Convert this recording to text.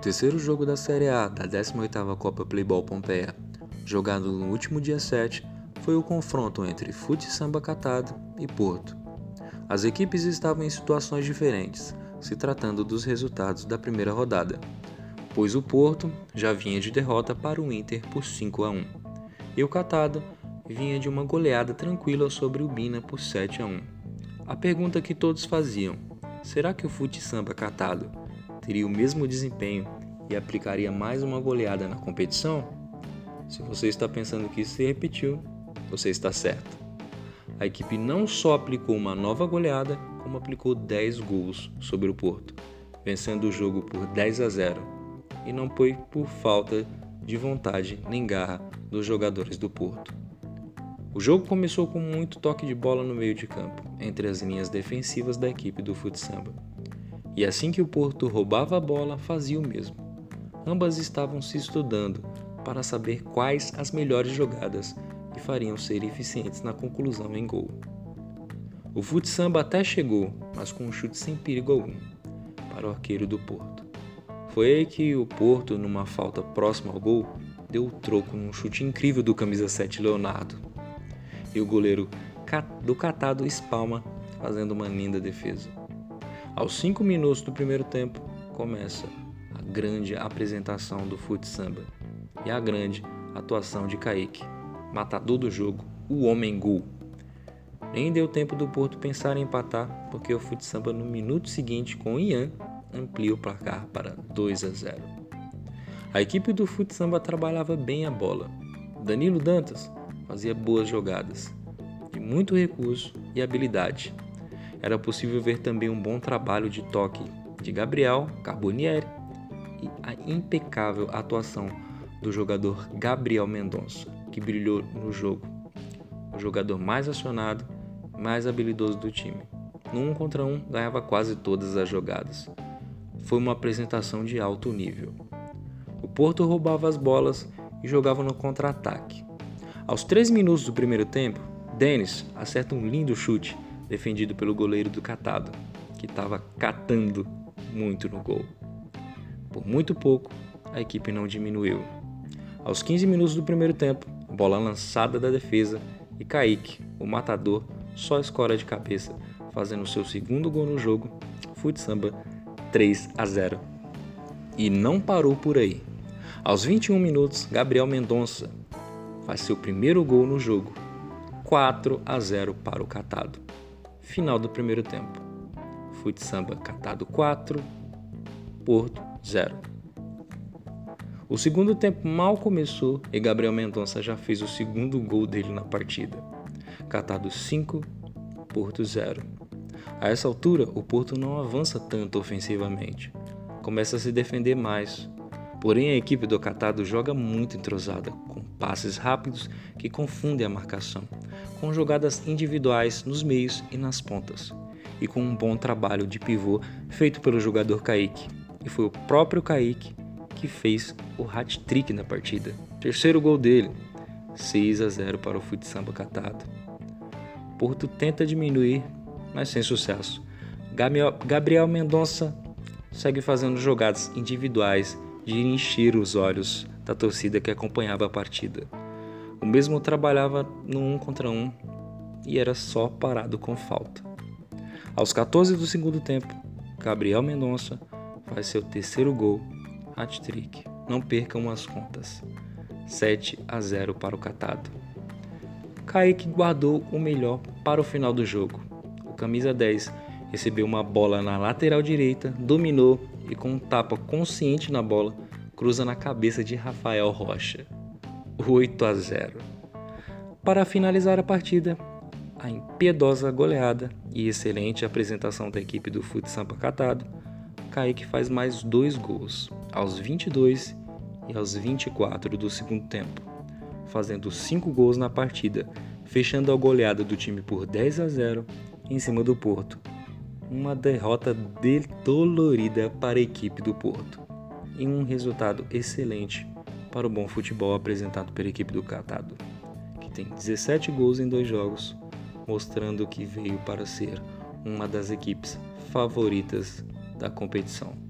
terceiro jogo da Série A da 18ª Copa Playball Pompeia, jogado no último dia 7, foi o confronto entre Fute Samba Catado e Porto. As equipes estavam em situações diferentes, se tratando dos resultados da primeira rodada, pois o Porto já vinha de derrota para o Inter por 5 a 1 e o Catado vinha de uma goleada tranquila sobre o Bina por 7 a 1. A pergunta que todos faziam: será que o Fute Samba Catado teria o mesmo desempenho e aplicaria mais uma goleada na competição? Se você está pensando que isso se repetiu, você está certo. A equipe não só aplicou uma nova goleada, como aplicou 10 gols sobre o Porto, vencendo o jogo por 10 a 0. E não foi por falta de vontade nem garra dos jogadores do Porto. O jogo começou com muito toque de bola no meio de campo, entre as linhas defensivas da equipe do futsamba. E assim que o Porto roubava a bola, fazia o mesmo. Ambas estavam se estudando para saber quais as melhores jogadas que fariam ser eficientes na conclusão em gol. O futsamba até chegou, mas com um chute sem perigo algum, para o arqueiro do Porto. Foi aí que o Porto, numa falta próxima ao gol, deu o troco num chute incrível do camisa 7 Leonardo. E o goleiro do catado espalma, fazendo uma linda defesa. Aos 5 minutos do primeiro tempo, começa grande apresentação do futsamba e a grande atuação de Kaique, matador do jogo, o homem gol. Nem deu tempo do Porto pensar em empatar, porque o futsamba no minuto seguinte com Ian amplia o placar para 2 a 0. A equipe do futsamba trabalhava bem a bola. Danilo Dantas fazia boas jogadas, de muito recurso e habilidade. Era possível ver também um bom trabalho de toque de Gabriel Carbonieri impecável atuação do jogador Gabriel Mendonça, que brilhou no jogo. O jogador mais acionado, mais habilidoso do time. No um contra um, ganhava quase todas as jogadas. Foi uma apresentação de alto nível. O Porto roubava as bolas e jogava no contra-ataque. Aos 3 minutos do primeiro tempo, Denis acerta um lindo chute defendido pelo goleiro do Catado, que estava catando muito no gol. Por muito pouco, a equipe não diminuiu. Aos 15 minutos do primeiro tempo, bola lançada da defesa e Kaique, o matador, só escora de cabeça, fazendo seu segundo gol no jogo, Fute Samba 3 a 0. E não parou por aí. Aos 21 minutos, Gabriel Mendonça faz seu primeiro gol no jogo, 4 a 0 para o Catado. Final do primeiro tempo. Fute Samba Catado 4, Porto 0. O segundo tempo mal começou e Gabriel Mendonça já fez o segundo gol dele na partida. Catado 5, Porto 0. A essa altura, o Porto não avança tanto ofensivamente. Começa a se defender mais. Porém, a equipe do Catado joga muito entrosada, com passes rápidos que confundem a marcação, com jogadas individuais nos meios e nas pontas, e com um bom trabalho de pivô feito pelo jogador Kaique. E foi o próprio Kaique que fez o hat-trick na partida. Terceiro gol dele, 6 a 0 para o Futsamba Catado. Porto tenta diminuir, mas sem sucesso. Gabriel Mendonça segue fazendo jogadas individuais de encher os olhos da torcida que acompanhava a partida. O mesmo trabalhava no um contra um e era só parado com falta. Aos 14 do segundo tempo, Gabriel Mendonça faz seu terceiro gol hat-trick. Não percam as contas. 7 a 0 para o Catado. Kaique guardou o melhor para o final do jogo. O camisa 10 recebeu uma bola na lateral direita, dominou e com um tapa consciente na bola, cruza na cabeça de Rafael Rocha. 8 a 0. Para finalizar a partida, a impiedosa goleada e excelente apresentação da equipe do Fute Sampa Catado Kaique faz mais dois gols, aos 22 e aos 24 do segundo tempo, fazendo cinco gols na partida, fechando a goleada do time por 10 a 0 em cima do Porto. Uma derrota dolorida para a equipe do Porto e um resultado excelente para o bom futebol apresentado pela equipe do Catado, que tem 17 gols em dois jogos, mostrando que veio para ser uma das equipes favoritas da competição.